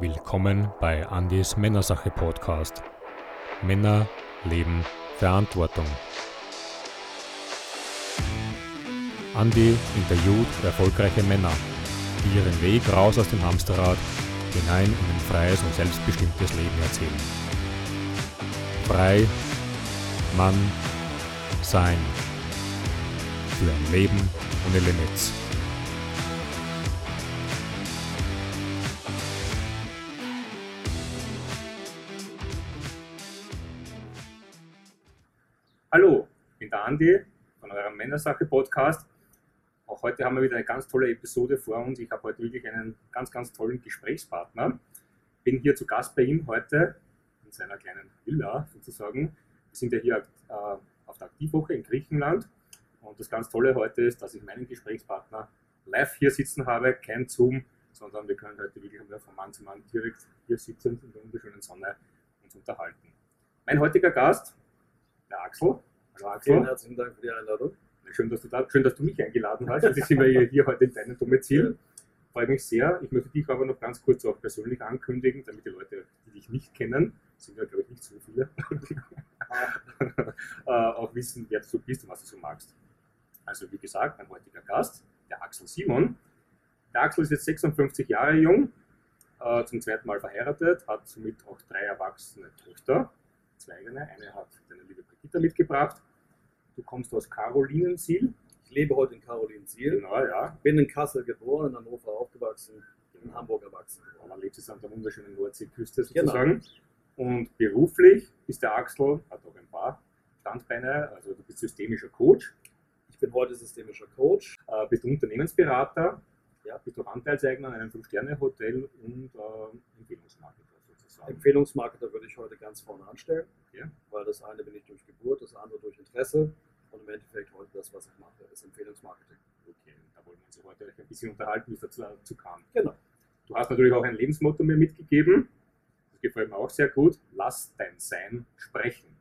Willkommen bei Andys Männersache Podcast. Männer, Leben, Verantwortung. Andy interviewt erfolgreiche Männer, die ihren Weg raus aus dem Hamsterrad hinein in ein freies und selbstbestimmtes Leben erzählen. Frei, Mann, sein. Für ein Leben ohne Limits. Andi von eurem Männersache Podcast. Auch heute haben wir wieder eine ganz tolle Episode vor uns. Ich habe heute wirklich einen ganz, ganz tollen Gesprächspartner. Bin hier zu Gast bei ihm heute in seiner kleinen Villa sozusagen. Wir sind ja hier äh, auf der Aktivwoche in Griechenland. Und das ganz Tolle heute ist, dass ich meinen Gesprächspartner live hier sitzen habe, kein Zoom, sondern wir können heute wirklich von Mann zu Mann direkt hier sitzen in der wunderschönen Sonne uns unterhalten. Mein heutiger Gast der Axel. Hallo Axel. Vielen herzlichen Dank für die Einladung. Schön, dass du, da, schön, dass du mich eingeladen hast. Jetzt sind wir hier heute in deinem Domizil. Freut mich sehr. Ich möchte dich aber noch ganz kurz auch persönlich ankündigen, damit die Leute, die dich nicht kennen, sind ja glaube ich nicht so viele, äh, auch wissen, wer du bist und was du so magst. Also wie gesagt, mein heutiger Gast, der Axel Simon. Der Axel ist jetzt 56 Jahre jung, äh, zum zweiten Mal verheiratet, hat somit auch drei erwachsene Töchter, zwei eigene. Eine hat deine liebe Brigitta mitgebracht. Du kommst aus Carolinensiel. Ich lebe heute in Carolinensiel. Genau, ja. Bin in Kassel geboren, in Hannover aufgewachsen, in Hamburg erwachsen. Und man lebt jetzt an der wunderschönen Nordseeküste sozusagen. Genau. Und beruflich ist der Axel, hat auch ein paar Standbeine, also du bist systemischer Coach. Ich bin heute systemischer Coach. Äh, bist Unternehmensberater, ja, bist auch Anteilseigner in einem Fünf-Sterne-Hotel und äh, Empfehlungsmarketer sozusagen. Empfehlungsmarketer würde ich heute ganz vorne anstellen, ja. weil das eine bin ich durch Geburt, das andere durch Interesse und im Endeffekt heute das, was ich mache, ist Empfehlungsmarketing. Okay, da wollen wir uns heute ein bisschen unterhalten, wie es dazu, dazu kam. Genau. Du hast natürlich auch ein Lebensmotto mir mitgegeben. Das gefällt mir auch sehr gut. Lass dein Sein sprechen.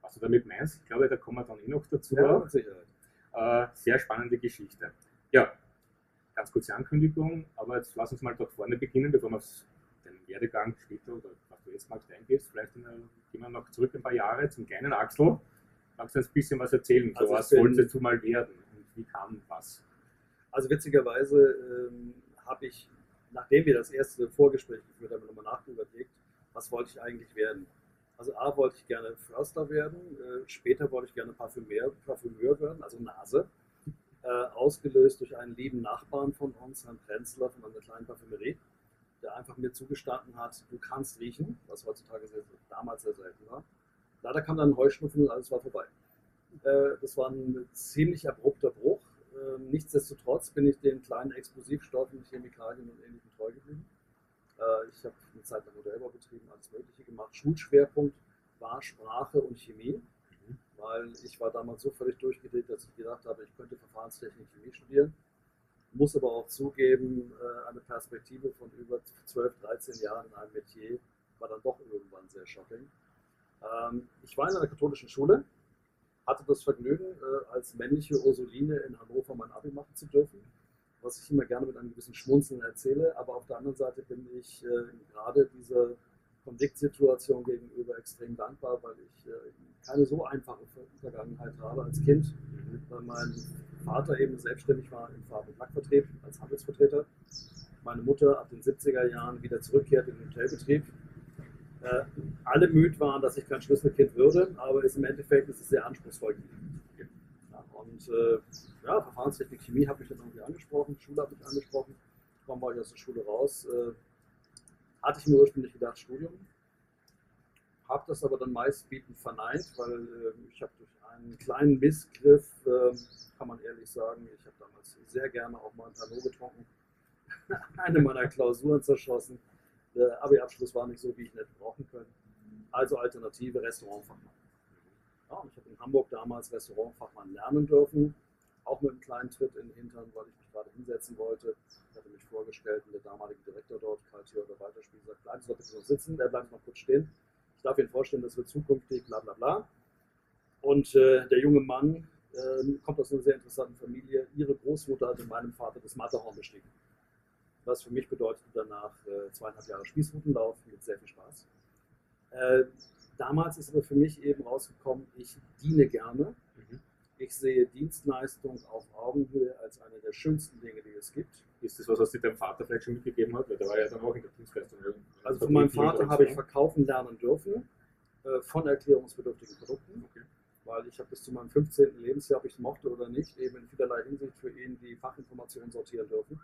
Was du damit meinst, ich glaube, da kommen wir dann eh noch dazu. Ja, mit Sicherheit. Äh, sehr spannende Geschichte. Ja, ganz kurze Ankündigung, aber jetzt lass uns mal dort vorne beginnen, bevor wir auf den Werdegang später oder was du jetzt magst eingehst. Vielleicht in, gehen wir noch zurück ein paar Jahre zum kleinen Axel. Magst du uns ein bisschen was erzählen? Also so, was wolltest du mal werden und wie kam was? Also witzigerweise ähm, habe ich, nachdem wir das erste Vorgespräch geführt haben, nochmal nachüberlegt, was wollte ich eigentlich werden. Also A wollte ich gerne Förster werden, äh, später wollte ich gerne Parfümeur, Parfümeur werden, also Nase. Äh, ausgelöst durch einen lieben Nachbarn von uns, Herrn Prenzler von einer kleinen Parfümerie, der einfach mir zugestanden hat, du kannst riechen, was heutzutage sehr, damals sehr selten war. Leider kam dann ein Heuschnupfen und alles war vorbei. Äh, das war ein ziemlich abrupter Bruch. Äh, nichtsdestotrotz bin ich den kleinen Explosivstoffen, Chemikalien und Ähnlichem treu geblieben. Äh, ich habe eine Zeit lang Modellbau betrieben, alles Mögliche gemacht. Schulschwerpunkt war Sprache und Chemie, weil ich war damals so völlig durchgedreht, dass ich gedacht habe, ich könnte Verfahrenstechnik Chemie studieren. Muss aber auch zugeben, äh, eine Perspektive von über 12, 13 Jahren in einem Metier war dann doch irgendwann sehr shocking. Ähm, ich war in einer katholischen Schule, hatte das Vergnügen, äh, als männliche Ursuline in Hannover mein Abi machen zu dürfen was ich immer gerne mit einem gewissen Schmunzeln erzähle. Aber auf der anderen Seite bin ich äh, gerade dieser Konfliktsituation gegenüber extrem dankbar, weil ich keine so einfache Vergangenheit habe als Kind, weil mein Vater eben selbstständig war im Farb- und Lackvertrieb als Handelsvertreter. Meine Mutter ab den 70er Jahren wieder zurückkehrt in den Hotelbetrieb. Äh, alle müde waren, dass ich kein Schlüsselkind würde, aber ist im Endeffekt ist es sehr anspruchsvoll. Ja, und äh, ja, Verfahrenstechnik, Chemie habe ich dann irgendwie angesprochen, Schule habe ich angesprochen, kaum war ich aus der Schule raus. Äh, hatte ich mir ursprünglich gedacht, Studium. Habe das aber dann meistbietend verneint, weil äh, ich habe durch einen kleinen Missgriff, äh, kann man ehrlich sagen, ich habe damals sehr gerne auch mal ein Tanot getrunken, eine meiner Klausuren zerschossen. Der Abi-Abschluss war nicht so, wie ich nicht brauchen können. Also Alternative Restaurantfachmann. Ja, ich habe in Hamburg damals Restaurantfachmann lernen dürfen auch mit einem kleinen Tritt in den Hintern, weil ich mich gerade hinsetzen wollte. Ich hatte mich vorgestellt und der damalige Direktor dort, Karl Theodor Weiterspiel, sagt, bleiben Sie doch bitte noch sitzen, er bleibt noch kurz stehen. Ich darf Ihnen vorstellen, das wird zukünftig, bla bla bla. Und äh, der junge Mann äh, kommt aus einer sehr interessanten Familie. Ihre Großmutter hatte meinem Vater das Matterhorn bestiegen. was für mich bedeutete danach äh, zweieinhalb Jahre Spießrutenlauf mit sehr viel Spaß. Äh, damals ist aber für mich eben rausgekommen, ich diene gerne. Mhm. Ich sehe Dienstleistung auf Augenhöhe als eine der schönsten Dinge, die es gibt. Ist das was, was dir dein Vater vielleicht schon mitgegeben hat? Weil der war ja dann auch in der Dienstleistung. Also von meinem Vater habe ich verkaufen lernen dürfen äh, von erklärungsbedürftigen Produkten. Okay. weil ich habe bis zu meinem 15. Lebensjahr, ob ich es mochte oder nicht, eben in vielerlei Hinsicht für ihn die Fachinformationen sortieren dürfen.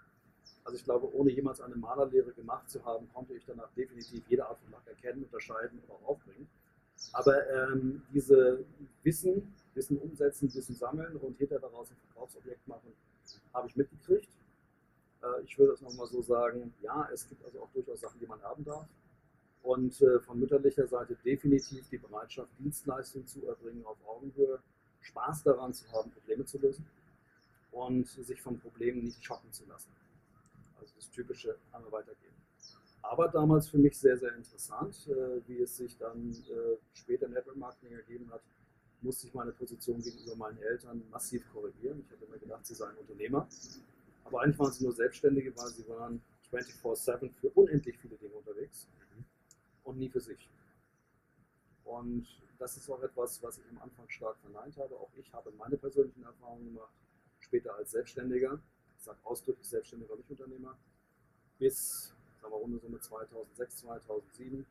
Also ich glaube, ohne jemals eine Malerlehre gemacht zu haben, konnte ich danach definitiv jede Art von Lack erkennen, unterscheiden und auch aufbringen. Aber ähm, diese Wissen, Wissen umsetzen, Wissen sammeln und hinter daraus ein Verkaufsobjekt machen, habe ich mitgekriegt. Äh, ich würde es nochmal so sagen, ja, es gibt also auch durchaus Sachen, die man erben darf. Und äh, von mütterlicher Seite definitiv die Bereitschaft, Dienstleistungen zu erbringen auf Augenhöhe, Spaß daran zu haben, Probleme zu lösen und sich von Problemen nicht schocken zu lassen. Also das typische einmal weitergehen. Aber damals für mich sehr, sehr interessant, äh, wie es sich dann später im Network Marketing ergeben hat, musste ich meine Position gegenüber meinen Eltern massiv korrigieren. Ich hatte immer gedacht, sie seien Unternehmer. Aber eigentlich waren sie nur Selbstständige, weil sie waren 24-7 für unendlich viele Dinge unterwegs und nie für sich. Und das ist auch etwas, was ich am Anfang stark verneint habe. Auch ich habe meine persönlichen Erfahrungen gemacht, später als Selbstständiger. Ich sage ausdrücklich Selbstständiger, nicht Unternehmer. Bis, sagen wir runde Summe 2006, 2007.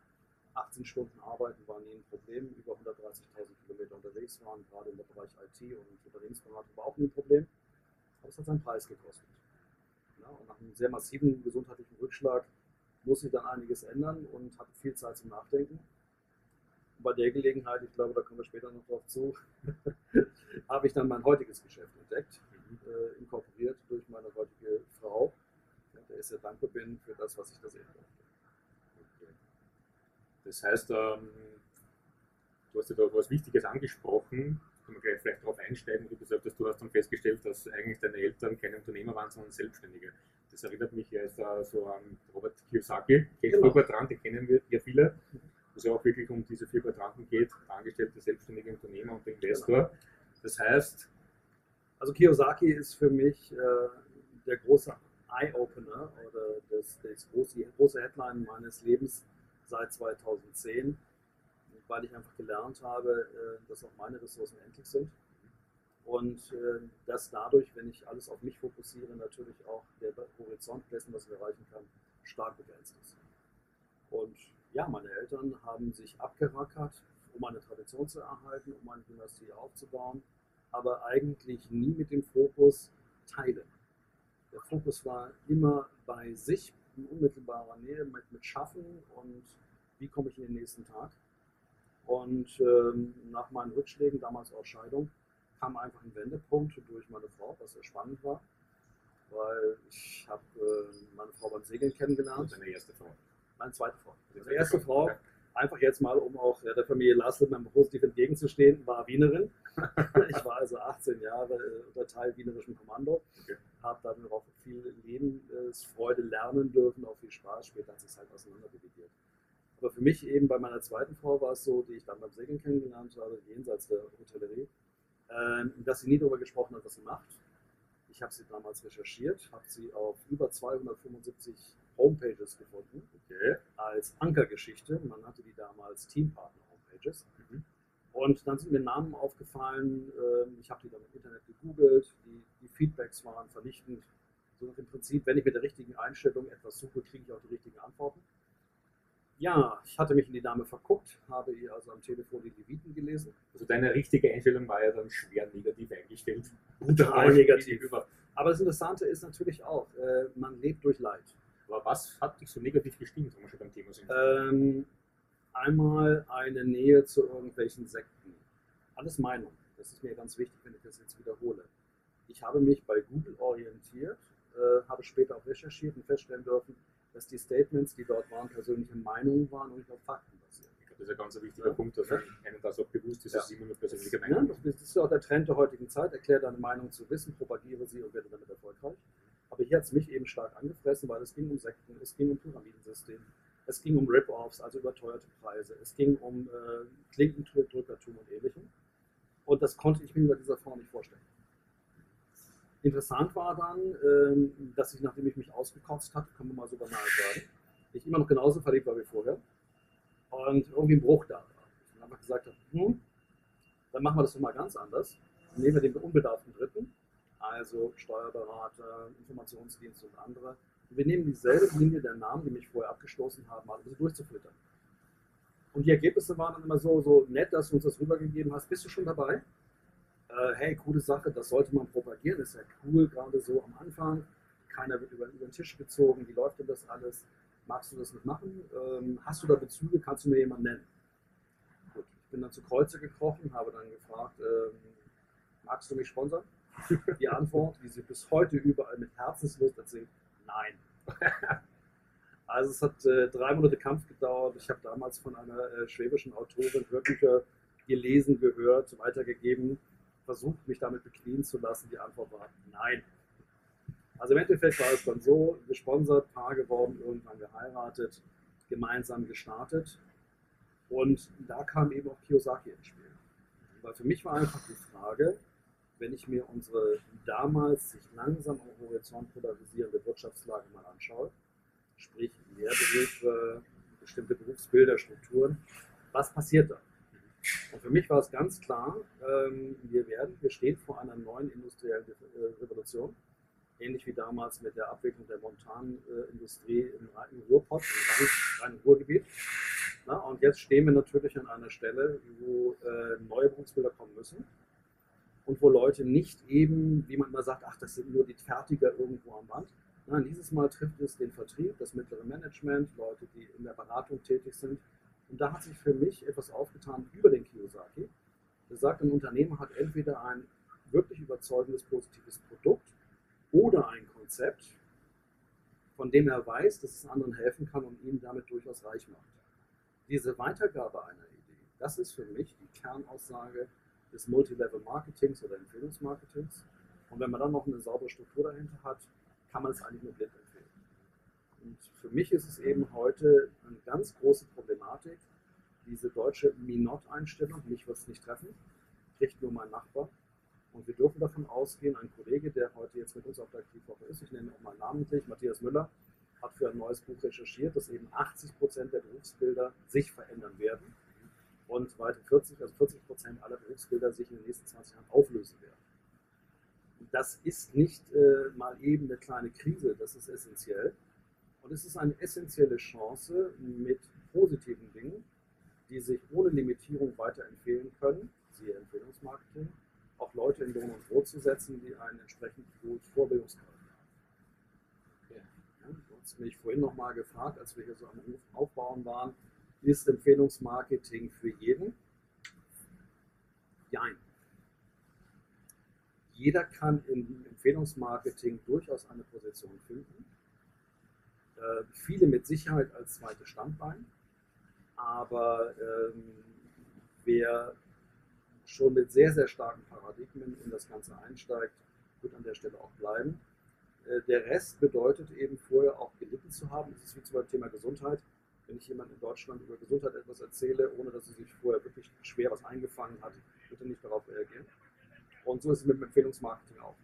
18 Stunden arbeiten war nie ein Problem. Über 130.000 Kilometer unterwegs waren, gerade im Bereich IT und Unternehmensberatung war auch nie ein Problem. Aber es hat seinen Preis gekostet. Ja, und nach einem sehr massiven gesundheitlichen Rückschlag muss ich dann einiges ändern und hatte viel Zeit zum Nachdenken. Und bei der Gelegenheit, ich glaube, da kommen wir später noch drauf zu, habe ich dann mein heutiges Geschäft entdeckt, äh, inkorporiert durch meine heutige Frau, der ich sehr dankbar bin für das, was ich da sehen durfte. Das heißt, ähm, du hast ja da was Wichtiges angesprochen, können wir gleich vielleicht darauf einsteigen, wie du gesagt hast, du hast dann festgestellt, dass eigentlich deine Eltern keine Unternehmer waren, sondern Selbstständige. Das erinnert mich jetzt äh, so an Robert Kiyosaki, Genau. vier Quadranten, die kennen wir ja viele, wo es ja auch wirklich um diese vier Quadranten geht, Angestellte, selbstständige Unternehmer und Investor. Das heißt, Also Kiyosaki ist für mich äh, der große Eye-Opener oder das, das große, die große Headline meines Lebens seit 2010, weil ich einfach gelernt habe, äh, dass auch meine Ressourcen endlich sind. Und äh, dass dadurch, wenn ich alles auf mich fokussiere, natürlich auch der Horizont dessen, was ich erreichen kann, stark begrenzt ist. Und ja, meine Eltern haben sich abgerackert, um eine Tradition zu erhalten, um eine Dynastie aufzubauen, aber eigentlich nie mit dem Fokus teilen. Der Fokus war immer bei sich, in unmittelbarer Nähe, mit, mit Schaffen und wie komme ich in den nächsten Tag. Und ähm, nach meinen Rückschlägen, damals auch Scheidung, kam einfach ein Wendepunkt durch meine Frau, was sehr spannend war, weil ich habe äh, meine Frau beim Segeln kennengelernt, deine erste Frau. meine zweite Frau. Meine erste Frau, einfach jetzt mal, um auch ja, der Familie Lassel mal positiv entgegenzustehen, war Wienerin. ich war also 18 Jahre äh, unter Teil wienerischem Kommando, Okay. habe dann auch viel Lebensfreude lernen dürfen, auch viel Spaß. Später hat sich halt auseinander dividiert. Aber für mich eben bei meiner zweiten Frau war es so, die ich dann beim Segeln kennengelernt habe, jenseits der Hotellerie, ähm, dass sie nie darüber gesprochen hat, was sie macht. Ich habe sie damals recherchiert, habe sie auf über 275 Homepages gefunden Okay. als Ankergeschichte. Man hatte die damals Teampartner-Homepages. Mhm. Und dann sind mir Namen aufgefallen. ähm, Ich habe die dann im Internet gegoogelt. Die, die Feedbacks waren vernichtend. So dem Prinzip, wenn ich mit der richtigen Einstellung etwas suche, kriege ich auch die richtigen Antworten. Ja, ich hatte mich in die Dame verguckt, habe ihr also am Telefon die Leviten gelesen. Also deine richtige Einstellung war ja dann schwer negativ eingestellt. Brutal negativ. Gegenüber. Aber das Interessante ist natürlich auch, äh, man lebt durch Leid. Aber was hat dich so negativ gestimmt, wenn wir schon beim Thema sind? Ähm, einmal eine Nähe zu irgendwelchen Sekten. Alles Meinung. Das ist mir ganz wichtig, wenn ich das jetzt wiederhole. Ich habe mich bei Google orientiert, äh, habe später auch recherchiert und feststellen dürfen, dass die Statements, die dort waren, persönliche Meinungen waren und nicht auf Fakten basieren. Ich glaube, das ist ein ganz wichtiger Ja. Punkt, dass Ja. einem das auch bewusst ist, Ja. dass es immer nur persönliche Ja, Meinung das ist ja auch der Trend der heutigen Zeit. Erklär deine Meinung zu wissen, propagiere sie und werde damit erfolgreich. Aber hier hat es mich eben stark angefressen, weil es ging um Sekten, es ging um Pyramidensystem, es ging um Rip-Offs, also überteuerte Preise, es ging um äh, Klinkendrückertum und ähnlichem. Und das konnte ich mir bei dieser Frau nicht vorstellen. Interessant war dann, ähm, dass ich, nachdem ich mich ausgekotzt hatte, kann man mal so banal sagen, ich immer noch genauso verliebt war wie vorher und irgendwie ein Bruch da war. Dann einfach gesagt habe, hm, dann machen wir das doch mal ganz anders. Dann nehmen wir den unbedarften Dritten, also Steuerberater, Informationsdienst und andere. Und wir nehmen dieselbe Linie der Namen, die mich vorher abgestoßen haben, mal ein bisschen durchzuflittern. Und die Ergebnisse waren dann immer so, so nett, dass du uns das rübergegeben hast. Bist du schon dabei? Äh, hey, coole Sache, das sollte man propagieren, ist ja cool, gerade so am Anfang. Keiner wird über, über den Tisch gezogen, wie läuft denn das alles? Magst du das nicht machen? Ähm, hast du da Bezüge? Kannst du mir jemanden nennen? Gut, ich bin dann zu Kreuze gekrochen, habe dann gefragt, ähm, magst du mich sponsern? Die Antwort, wie sie bis heute überall mit Herzenslust erzählt, nein. Also es hat äh, drei Monate Kampf gedauert. Ich habe damals von einer äh, schwäbischen Autorin Hörbücher gelesen, gehört, weitergegeben versucht, mich damit beknien zu lassen. Die Antwort war nein. Also im Endeffekt war es dann so, gesponsert, Paar geworden, irgendwann geheiratet, gemeinsam gestartet. Und da kam eben auch Kiyosaki ins Spiel. Weil für mich war einfach die Frage, wenn ich mir unsere damals sich langsam am Horizont polarisierende Wirtschaftslage mal anschaue, sprich Lehrberufe, bestimmte Berufsbilder, Strukturen, was passiert da? Und für mich war es ganz klar, ähm, wir werden, wir stehen vor einer neuen industriellen äh, Revolution, ähnlich wie damals mit der Abwicklung der Montanindustrie im reinen Ruhrpott, im reinen Ruhrgebiet. Na, und jetzt stehen wir natürlich an einer Stelle, wo äh, neue Berufsbilder kommen müssen und wo Leute nicht eben, wie man immer sagt, ach, das sind nur die Fertiger irgendwo am Band. Nein, dieses Mal trifft es den Vertrieb, das mittlere Management, Leute, die in der Beratung tätig sind, und da hat sich für mich etwas aufgetan über den Kiyosaki. Der sagt, ein Unternehmer hat entweder ein wirklich überzeugendes, positives Produkt oder ein Konzept, von dem er weiß, dass es anderen helfen kann und ihn damit durchaus reich macht. Diese Weitergabe einer Idee, das ist für mich die Kernaussage des Multilevel-Marketings oder Empfehlungsmarketings. Und wenn man dann noch eine saubere Struktur dahinter hat, kann man es eigentlich nur blind. Und für mich ist es eben heute eine ganz große Problematik, diese deutsche Minot-Einstellung, mich wird es nicht treffen, kriegt nur mein Nachbar. Und wir dürfen davon ausgehen, ein Kollege, der heute jetzt mit uns auf der Aktivwoche ist, ich nenne ihn auch mal namentlich, Matthias Müller, hat für ein neues Buch recherchiert, dass eben 80 Prozent der Berufsbilder sich verändern werden und weiter 40, also 40 Prozent aller Berufsbilder sich in den nächsten 20 Jahren auflösen werden. Das ist nicht äh, mal eben eine kleine Krise, das ist essentiell. Und es ist eine essentielle Chance, mit positiven Dingen, die sich ohne Limitierung weiterempfehlen können, siehe Empfehlungsmarketing, auch Leute in Lohn und Brot zu setzen, die einen entsprechend gut Vorbildungsgrad haben. Ja, du hast mich vorhin nochmal gefragt, als wir hier so am Aufbauen waren, ist Empfehlungsmarketing für jeden? Nein. Jeder kann im Empfehlungsmarketing durchaus eine Position finden äh, viele mit Sicherheit als zweites Standbein, aber ähm, wer schon mit sehr, sehr starken Paradigmen in das Ganze einsteigt, wird an der Stelle auch bleiben. Äh, der Rest bedeutet eben vorher auch gelitten zu haben. Das ist wie zum Beispiel Thema Gesundheit. Wenn ich jemand in Deutschland über Gesundheit etwas erzähle, ohne dass er sich vorher wirklich schwer was eingefangen hat, wird er nicht darauf reagieren. Und so ist es mit dem Empfehlungsmarketing auch.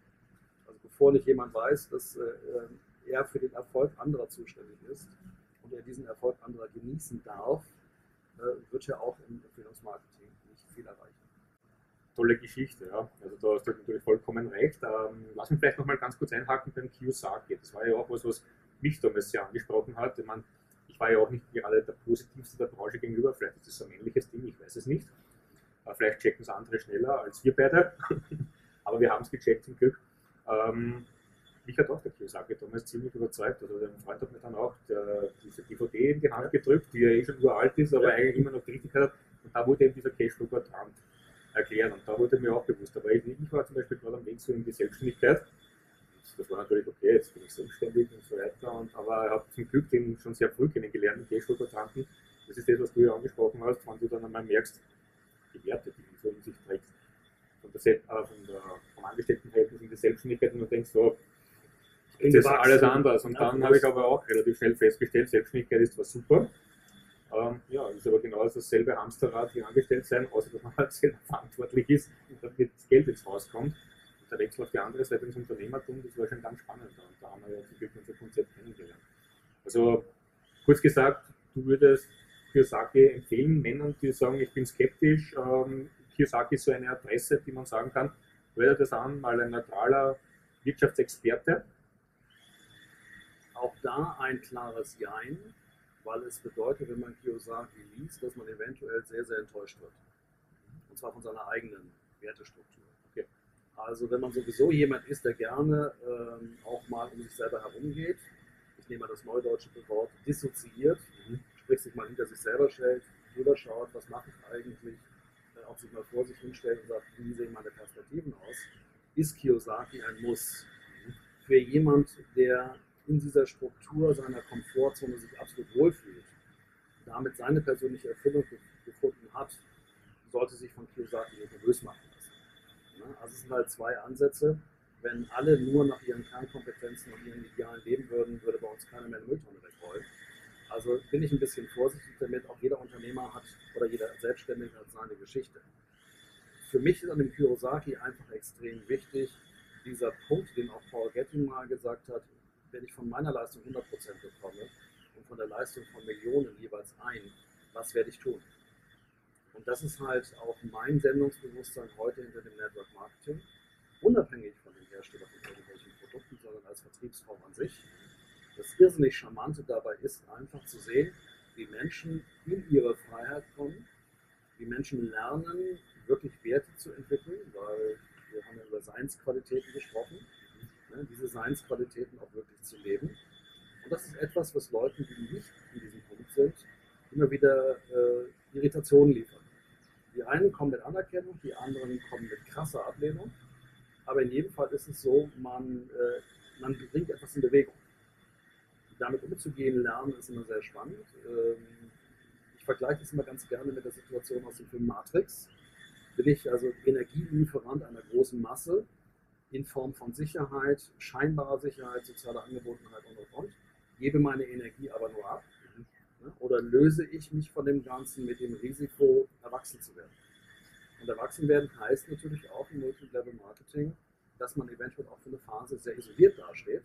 Also bevor nicht jemand weiß, dass äh, er für den Erfolg anderer zuständig ist und er diesen Erfolg anderer genießen darf, äh, wird er auch im Empfehlungsmarketing nicht viel erreichen. Tolle Geschichte, ja. Also da hast du natürlich vollkommen recht. Ähm, lass mich vielleicht nochmal ganz kurz einhaken beim Kiyosaki. Das war ja auch was, was mich damals sehr angesprochen hat. Ich, meine, ich war ja auch nicht gerade der positivste der Branche gegenüber. Vielleicht ist das ein männliches Ding, ich weiß es nicht. Äh, vielleicht checken es andere schneller als wir beide. Aber wir haben es gecheckt zum Glück. Ähm, mich hat auch der Kiyosaki damals ziemlich überzeugt. Also ein Freund hat mir dann auch der, diese DVD in die Hand gedrückt, die ja eh schon uralt ist, aber ja. eigentlich immer noch richtig hat. Und da wurde eben dieser Cashflow Quadrant erklären. Und da wurde mir auch bewusst. Aber ich, ich war zum Beispiel gerade am Weg so in die Selbstständigkeit. Das war natürlich okay, jetzt bin ich selbstständig und so weiter. Und, aber ich habe zum Glück den schon sehr früh kennengelernt, den Cashflow Quadranten. Das ist das, was du ja angesprochen hast, wenn du dann einmal merkst, die Werte, die du so in sich trägst. Von der, äh, von der, vom Angestelltenverhältnis in die Selbstständigkeit und du denkst, so, das ist alles anders. Und dann habe ich aber auch relativ schnell festgestellt, Selbstständigkeit ist zwar super, ähm, ja, ist aber genau dasselbe Hamsterrad wie angestellt sein, außer dass man halt selber verantwortlich ist, damit das Geld ins Haus kommt. Und der Wechsel auf die andere Seite ins Unternehmertum, das war schon ganz spannend. Und da haben wir ja zum Glück unser Konzept kennengelernt. Also kurz gesagt, du würdest Kiyosaki empfehlen, Männern, die sagen, ich bin skeptisch. Ähm, Kiyosaki ist so eine Adresse, die man sagen kann, hör das an, mal ein neutraler Wirtschaftsexperte. Auch da ein klares Jein, weil es bedeutet, wenn man Kiyosaki liest, dass man eventuell sehr, sehr enttäuscht wird. Und zwar von seiner eigenen Wertestruktur. Okay. Also wenn man sowieso jemand ist, der gerne ähm, auch mal um sich selber herumgeht, ich nehme mal das neudeutsche Wort, dissoziiert, mhm. sprich sich mal hinter sich selber stellt, drüber schaut, was mache ich eigentlich, äh, auch sich mal vor sich hinstellt und sagt, wie sehen meine Perspektiven aus, ist Kiyosaki ein Muss. Für jemand, der in dieser Struktur seiner Komfortzone sich absolut wohlfühlt, damit seine persönliche Erfüllung gefunden hat, sollte sich von Kiyosaki nicht nervös machen lassen. Also es sind halt zwei Ansätze. Wenn alle nur nach ihren Kernkompetenzen und ihren Idealen leben würden, würde bei uns keiner mehr eine Mülltonne wegrollen. Also bin ich ein bisschen vorsichtig damit. Auch jeder Unternehmer hat oder jeder Selbstständige hat seine Geschichte. Für mich ist an dem Kiyosaki einfach extrem wichtig, dieser Punkt, den auch Paul Getting mal gesagt hat, wenn ich von meiner Leistung 100% bekomme und von der Leistung von Millionen jeweils ein, was werde ich tun? Und das ist halt auch mein Sendungsbewusstsein heute hinter dem Network Marketing, unabhängig von dem Hersteller von irgendwelchen Produkten, sondern als Vertriebsform an sich. Das irrsinnig Charmante dabei ist einfach zu sehen, wie Menschen in ihre Freiheit kommen, wie Menschen lernen, wirklich Werte zu entwickeln, weil wir haben ja über Seinsqualitäten gesprochen, ne, diese Seinsqualitäten auch wirklich zu leben. Und das ist etwas, was Leuten, die nicht in diesem Punkt sind, immer wieder äh, Irritationen liefert. Die einen kommen mit Anerkennung, die anderen kommen mit krasser Ablehnung. Aber in jedem Fall ist es so, man, äh, man bringt etwas in Bewegung. Damit umzugehen, lernen ist immer sehr spannend. Ähm, ich vergleiche es immer ganz gerne mit der Situation aus dem Film Matrix. Bin ich also Energielieferant einer großen Masse in Form von Sicherheit, scheinbarer Sicherheit, sozialer Angebotenheit und und und, gebe meine Energie aber nur ab Ne? Oder löse ich mich von dem Ganzen mit dem Risiko, erwachsen zu werden? Und erwachsen werden heißt natürlich auch im Multilevel-Marketing, dass man eventuell auch für eine Phase sehr isoliert dasteht,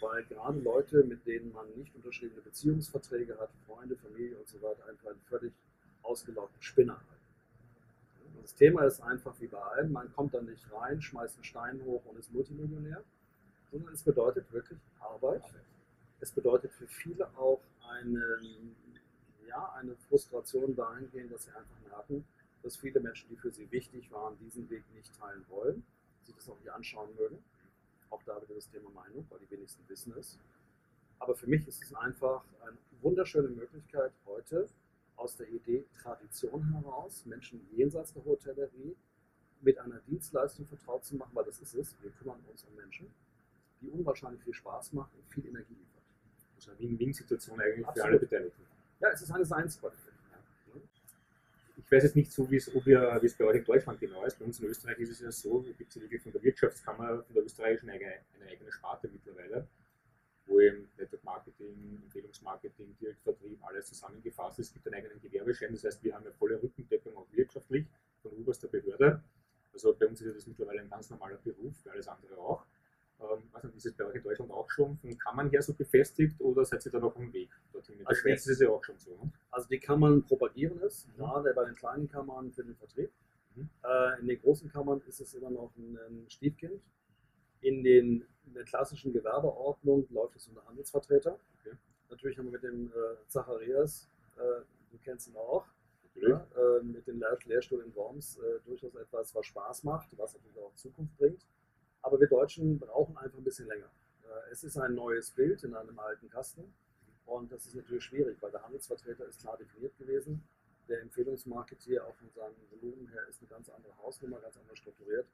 weil gerade Leute, mit denen man nicht unterschriebene Beziehungsverträge hat, Freunde, Familie und so weiter, einfach einen völlig ausgelaugten Spinner halten. Das Thema ist einfach wie bei allem, man kommt da nicht rein, schmeißt einen Stein hoch und ist Multimillionär, sondern es bedeutet wirklich Arbeit. Es bedeutet für viele auch eine, ja, eine Frustration dahingehend, dass sie einfach merken, dass viele Menschen, die für sie wichtig waren, diesen Weg nicht teilen wollen, sich das auch nicht anschauen mögen. Auch da wieder das Thema Meinung, weil die wenigsten wissen es. Aber für mich ist es einfach eine wunderschöne Möglichkeit, heute aus der Idee Tradition heraus, Menschen jenseits der Hotellerie mit einer Dienstleistung vertraut zu machen, weil das ist es. Wir kümmern uns um Menschen, die unwahrscheinlich viel Spaß machen und viel Energie liefern. Also eine Win-Win-Situation eigentlich Absolut. für alle Beteiligten. Ja, es ist eine Seinsqualität. Ich weiß jetzt nicht so, wie es, ob ihr, wie es bei euch in Deutschland genau ist. Bei uns in Österreich ist es ja so, gibt es ja wirklich von der Wirtschaftskammer, von der österreichischen eine, eine eigene Sparte mittlerweile, wo eben Network Marketing, Empfehlungsmarketing, Direktvertrieb, alles zusammengefasst ist. Es gibt einen eigenen Gewerbeschein, das heißt, wir haben eine volle Rückendeckung auch wirtschaftlich von oberster Behörde. Also bei uns ist das mittlerweile ein ganz normaler Beruf, für alles andere auch. Also ist es bei euch in Deutschland auch schon von Kammern her so befestigt oder seid ihr da noch am Weg dorthin? In der also Schweiz ist es ja auch schon so. Ne? Also die Kammern propagieren es, mhm. gerade bei den kleinen Kammern für den Vertrieb. Mhm. Äh, in den großen Kammern ist es immer noch ein, ein Stiefkind. In, den, in der klassischen Gewerbeordnung läuft es unter Handelsvertreter. Okay. Natürlich haben wir mit dem äh, Zacharias, äh, du kennst ihn auch, ja, äh, mit dem Lehr Lehrstuhl in Worms äh, durchaus etwas, was Spaß macht, was natürlich auch Zukunft bringt. Aber wir Deutschen brauchen einfach ein bisschen länger. Äh, es ist ein neues Bild in einem alten Kasten und das ist natürlich schwierig, weil der Handelsvertreter ist klar definiert gewesen. Der Empfehlungsmarketeer auch von seinem Volumen her ist eine ganz andere Hausnummer, ganz anders strukturiert.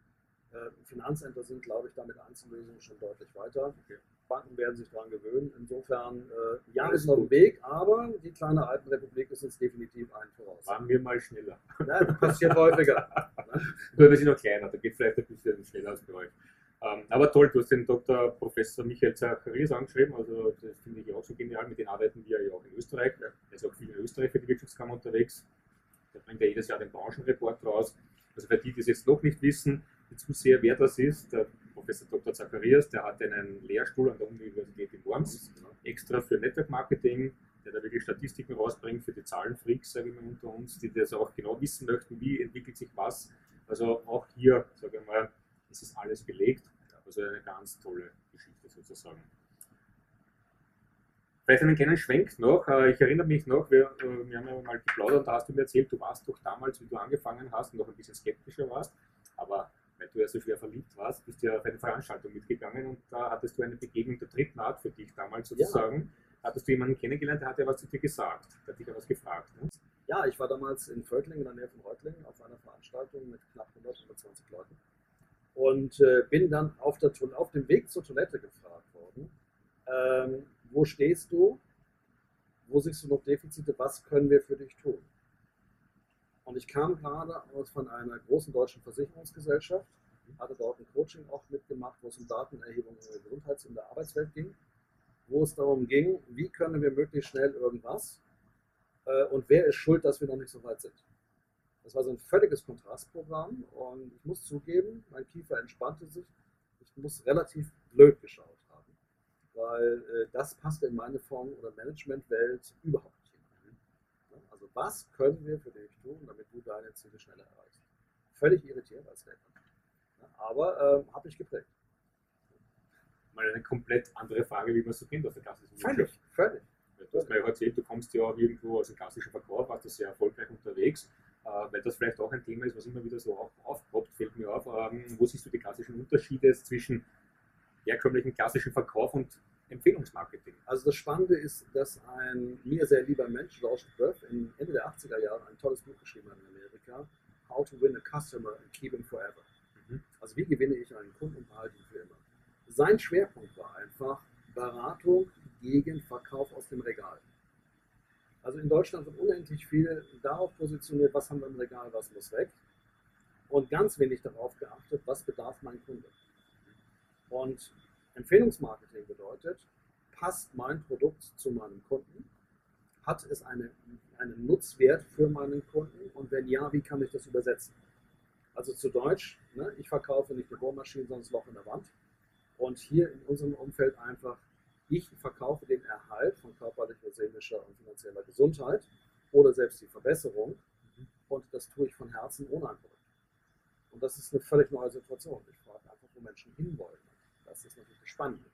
Äh, Finanzämter sind, glaube ich, damit Einzellösungen schon deutlich weiter. Okay. Banken werden sich daran gewöhnen. Insofern, äh, ja, ist noch ein Weg, aber die kleine Alpenrepublik ist uns definitiv ein voraus. Waren wir mal schneller. Ja, das passiert häufiger. Nur wir sind noch kleiner, da geht vielleicht ein bisschen schneller als bei euch. Ähm, aber toll, du hast den Dr. Professor Michael Zacharias angeschrieben, also das finde ich auch so genial, mit dem arbeiten wir ja auch in Österreich. Er ist auch viel in Österreich für die Wirtschaftskammer unterwegs. Der bringt ja jedes Jahr den Branchenreport raus. Also für die, die es jetzt noch nicht wissen, Zuseher, wer das ist, der Professor Dr. Zacharias, der hat einen Lehrstuhl an der Universität in Worms, extra für Network Marketing, der da wirklich Statistiken rausbringt für die Zahlenfreaks, sage ich mal unter uns, die das auch genau wissen möchten, wie entwickelt sich was. Also auch hier, sage ich mal, ist es alles belegt. Also eine ganz tolle Geschichte sozusagen. Vielleicht einen kleinen Schwenk noch. Äh, ich erinnere mich noch, wir, äh, wir haben ja mal geplaudert da hast du mir erzählt, du warst doch damals, wie du angefangen hast, noch ein bisschen skeptischer warst. Aber weil du ja so schwer verliebt warst, bist du ja auf eine Veranstaltung mitgegangen und da hattest du eine Begegnung der dritten Art für dich damals sozusagen. Ja. Hattest du jemanden kennengelernt, der hat ja was zu dir gesagt, der hat dich ja was gefragt. Ne? Ja, ich war damals in Völkling, in der Nähe von Reutlingen, auf einer Veranstaltung mit knapp 100, 120 Leuten und äh, bin dann auf, der, auf dem Weg zur Toilette gefragt worden, ähm, wo stehst du, wo siehst du noch Defizite, was können wir für dich tun? Und ich kam gerade aus von einer großen deutschen Versicherungsgesellschaft, hatte dort ein Coaching auch mitgemacht, wo es um Datenerhebung in der Gesundheits- und der Arbeitswelt ging, wo es darum ging, wie können wir möglichst schnell irgendwas äh, und wer ist schuld, dass wir noch nicht so weit sind. Das war so ein völliges Kontrastprogramm und ich muss zugeben, mein Kiefer entspannte sich. Ich muss relativ blöd geschaut haben, weil äh, das passte in meine Form oder Managementwelt überhaupt was können wir für dich tun, damit du deine Ziele schneller erreichst? Völlig irritiert als Lehrer. Aber äh, habe ich geprägt. Mal eine komplett andere Frage, wie man so kennt aus der klassischen Völlig, völlig. Du hast mir ja erzählt, du kommst ja auch irgendwo aus dem klassischen Verkauf, warst du sehr erfolgreich unterwegs, äh, weil das vielleicht auch ein Thema ist, was immer wieder so auf, aufpoppt, fällt mir auf. Ähm, wo siehst du die klassischen Unterschiede zwischen herkömmlichen klassischen Verkauf und Empfehlungsmarketing? Also das Spannende ist, dass ein mir sehr lieber Mensch, George Böff, Ende der 80er Jahre ein tolles Buch geschrieben hat in Amerika, How to Win a Customer and Keep Him Forever. Mhm. Also wie gewinne ich einen Kunden und behalte ihn für immer. Sein Schwerpunkt war einfach Beratung gegen Verkauf aus dem Regal. Also in Deutschland wird unendlich viel darauf positioniert, was haben wir im Regal, was muss weg. Und ganz wenig darauf geachtet, was bedarf mein Kunde. Und Empfehlungsmarketing bedeutet, passt mein Produkt zu meinem Kunden? Hat es eine, einen Nutzwert für meinen Kunden? Und wenn ja, wie kann ich das übersetzen? Also zu Deutsch, ne, ich verkaufe nicht eine Bohrmaschine, sondern das Loch in der Wand. Und hier in unserem Umfeld einfach, ich verkaufe den Erhalt von körperlicher, seelischer und finanzieller Gesundheit oder selbst die Verbesserung. Und das tue ich von Herzen ohne ein Produkt. Und das ist eine völlig neue Situation. Ich frage einfach, wo Menschen hinwollen. Das ist natürlich das Spannende.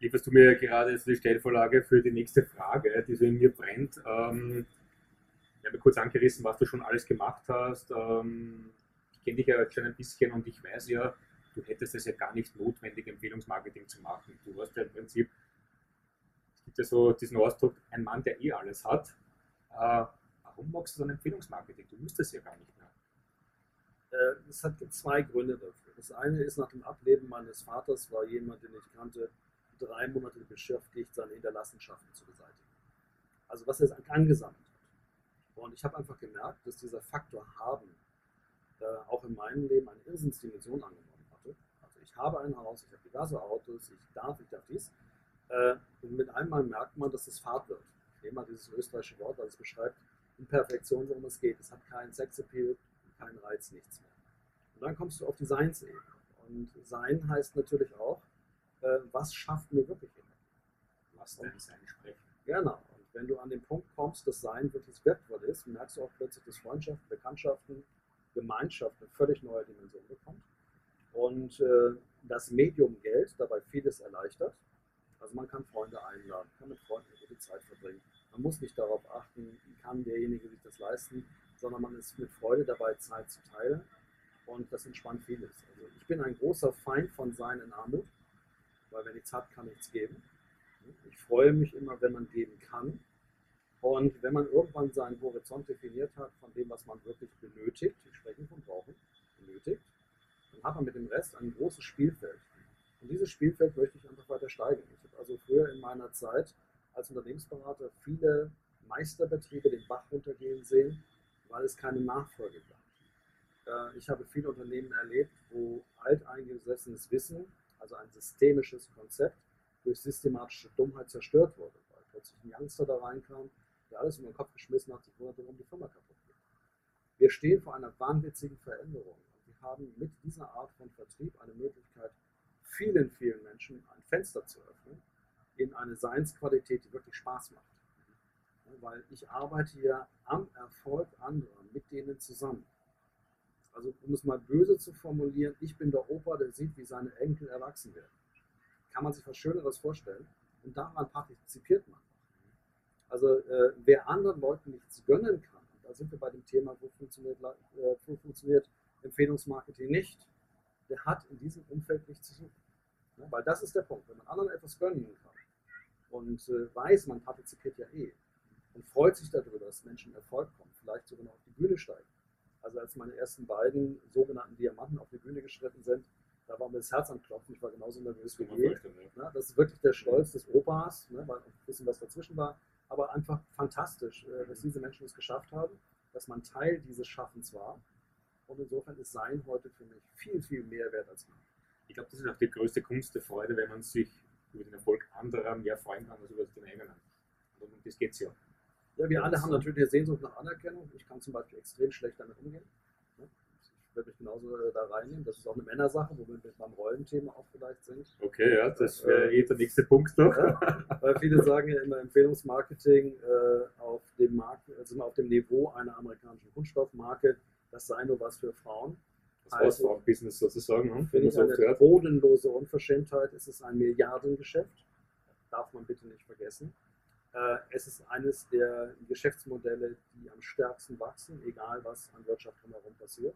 Lieferst du mir gerade jetzt die Stellvorlage für die nächste Frage, die so in mir brennt. Ähm, ich habe kurz angerissen, was du schon alles gemacht hast. Ähm, ich kenne dich ja jetzt schon ein bisschen und ich weiß ja, du hättest es ja gar nicht notwendig, Empfehlungsmarketing zu machen. Du hast ja im Prinzip, es gibt ja so diesen Ausdruck, ein Mann, der eh alles hat. Äh, warum magst du dann Empfehlungsmarketing? Du müsstest ja gar nicht mehr. Äh, es hat zwei Gründe dafür. Das eine ist, nach dem Ableben meines Vaters war jemand, den ich kannte, drei Monate beschäftigt, seine Hinterlassenschaften zu beseitigen. Also was er angesammelt hat. Und ich habe einfach gemerkt, dass dieser Faktor haben äh, auch in meinem Leben eine Irrsinnsdimension angenommen hatte. Also ich habe ein Haus, ich habe diverse Autos, ich darf, ich darf dies. Äh, und mit einmal merkt man, dass es Fahrt wird. Ich nehme mal dieses österreichische Wort, das beschreibt in Perfektion, worum es geht. Es hat keinen Sexappeal, keinen Reiz, nichts mehr. Und dann kommst du auf die Seinsebene. Und Sein heißt natürlich auch, äh, was schafft mir wirklich Energie? Was denn Sein sprechen? Genau. Und wenn du an den Punkt kommst, dass Sein wirklich wertvoll ist, merkst du auch plötzlich, dass Freundschaften, Bekanntschaften, Gemeinschaft eine völlig neue Dimension bekommt. Und äh, das Medium Geld dabei vieles erleichtert. Also man kann Freunde einladen, kann mit Freunden eine gute Zeit verbringen. Man muss nicht darauf achten, kann derjenige sich das leisten, sondern man ist mit Freude dabei, Zeit zu teilen. Und das entspannt vieles. Also ich bin ein großer Feind von Sein in Armut, weil wer nichts hat, kann nichts geben. Ich freue mich immer, wenn man geben kann. Und wenn man irgendwann seinen Horizont definiert hat von dem, was man wirklich benötigt, ich spreche von brauchen, benötigt, dann hat man mit dem Rest ein großes Spielfeld. Und dieses Spielfeld möchte ich einfach weiter steigern. Ich habe also früher in meiner Zeit als Unternehmensberater viele Meisterbetriebe den Bach runtergehen sehen, weil es keine Nachfolge gab. Äh, ich habe viele Unternehmen erlebt, wo alteingesessenes Wissen, also ein systemisches Konzept, durch systematische Dummheit zerstört wurde, weil plötzlich ein Youngster da reinkam, der alles in den Kopf geschmissen hat, sich wunderte, warum die Firma kaputt geht. Wir stehen vor einer wahnwitzigen Veränderung. Wir haben mit dieser Art von Vertrieb eine Möglichkeit, vielen, vielen Menschen ein Fenster zu öffnen in eine Seinsqualität, die wirklich Spaß macht. Weil ich arbeite ja am Erfolg anderer, mit denen zusammen. Also um es mal böse zu formulieren, ich bin der Opa, der sieht, wie seine Enkel erwachsen werden. Kann man sich was Schöneres vorstellen? Und daran partizipiert man. Also äh, wer anderen Leuten nichts gönnen kann, da sind wir bei dem Thema, wo funktioniert, äh, wo funktioniert Empfehlungsmarketing nicht, der hat in diesem Umfeld nichts zu suchen. Ja, weil das ist der Punkt. Wenn man anderen etwas gönnen kann und äh, weiß, man partizipiert ja eh und freut sich darüber, dass Menschen Erfolg kommen, vielleicht sogar noch auf die Bühne steigen. Also als meine ersten beiden sogenannten Diamanten auf die Bühne geschritten sind, da war mir das Herz am Klopfen, ich war genauso nervös wie je. Ja, das ist wirklich der Stolz des Opas, ne, weil ein bisschen was dazwischen war, aber einfach fantastisch, äh, dass diese Menschen es geschafft haben, dass man Teil dieses Schaffens war. Und insofern ist Sein heute für mich viel, viel mehr wert als Macht. Ich glaube, das ist auch die größte Kunst der Freude, wenn man sich über den Erfolg anderer mehr freuen kann als über den eigenen. Und um das geht es ja. Ja, wir alle haben natürlich eine Sehnsucht nach Anerkennung. Ich kann zum Beispiel extrem schlecht damit umgehen. Ich werde mich genauso äh, da reinnehmen. Das ist auch eine Männersache, wo wir beim Rollenthema auch vielleicht sind. Okay, ja, das wäre eh der nächste Punkt noch. Ja, weil viele sagen ja immer Empfehlungsmarketing äh, auf dem Markt, also auf dem Niveau einer amerikanischen Kunststoffmarke, das sei nur was für Frauen. Das also, Business sozusagen. Ne? Finde ich eine hört. bodenlose Unverschämtheit. Es ist ein Milliardengeschäft. Darf man bitte nicht vergessen. Äh, es ist eines der Geschäftsmodelle, die am stärksten wachsen, egal was an Wirtschaft drumherum passiert.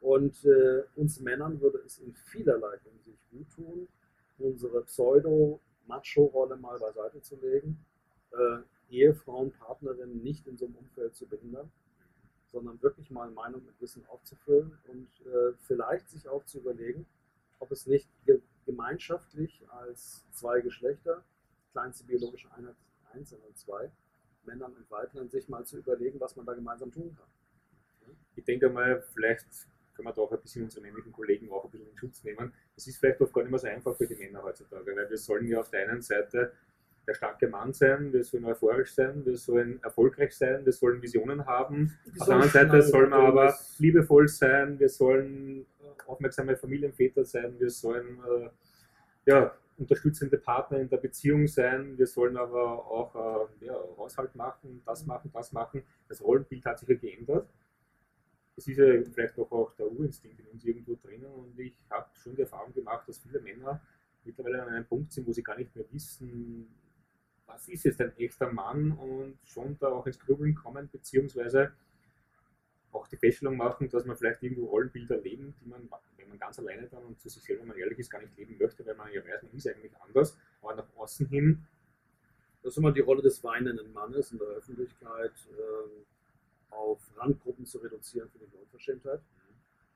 Und äh, uns Männern würde es in vielerlei Hinsicht gut tun, unsere Pseudo-Macho-Rolle mal beiseite zu legen, äh, Ehefrauen, Partnerinnen nicht in so einem Umfeld zu behindern sondern wirklich mal Meinung und Wissen aufzufüllen und äh, vielleicht sich auch zu überlegen, ob es nicht ge gemeinschaftlich als zwei Geschlechter, kleinste biologische Einheit eins und zwei, Männern und Weibern, sich mal zu überlegen, was man da gemeinsam tun kann. Ich denke mal, vielleicht können wir da auch ein bisschen unsere männlichen Kollegen auch ein bisschen in Schutz nehmen. Es ist vielleicht oft gar nicht mehr so einfach für die Männer heutzutage, weil wir sollen ja auf der einen Seite der starke Mann sein, wir sollen euphorisch sein, wir sollen erfolgreich sein, wir sollen Visionen haben. Auf der anderen Seite soll man aber liebevoll sein, wir sollen aufmerksame Familienväter sein, wir sollen äh, ja, unterstützende Partner in der Beziehung sein, wir sollen aber auch äh, ja, Haushalt machen, das machen, das machen. Das Rollenbild hat sich ja geändert. Es ist ja vielleicht doch auch der Urinstinkt in uns irgendwo drinnen und ich habe schon die Erfahrung gemacht, dass viele Männer mittlerweile an einem Punkt sind, wo sie gar nicht mehr wissen, was ist jetzt ein echter Mann und schon da auch ins Grübeln kommen, beziehungsweise auch die Feststellung machen, dass man vielleicht irgendwo Rollenbilder leben, die man, wenn man ganz alleine dann und zu sich selber man ehrlich ist, gar nicht leben möchte, weil man ja weiß, man ist eigentlich anders, aber nach außen hin. Das ist immer die Rolle des weinenden Mannes in der Öffentlichkeit, äh, auf Randgruppen zu reduzieren für die Unverschämtheit.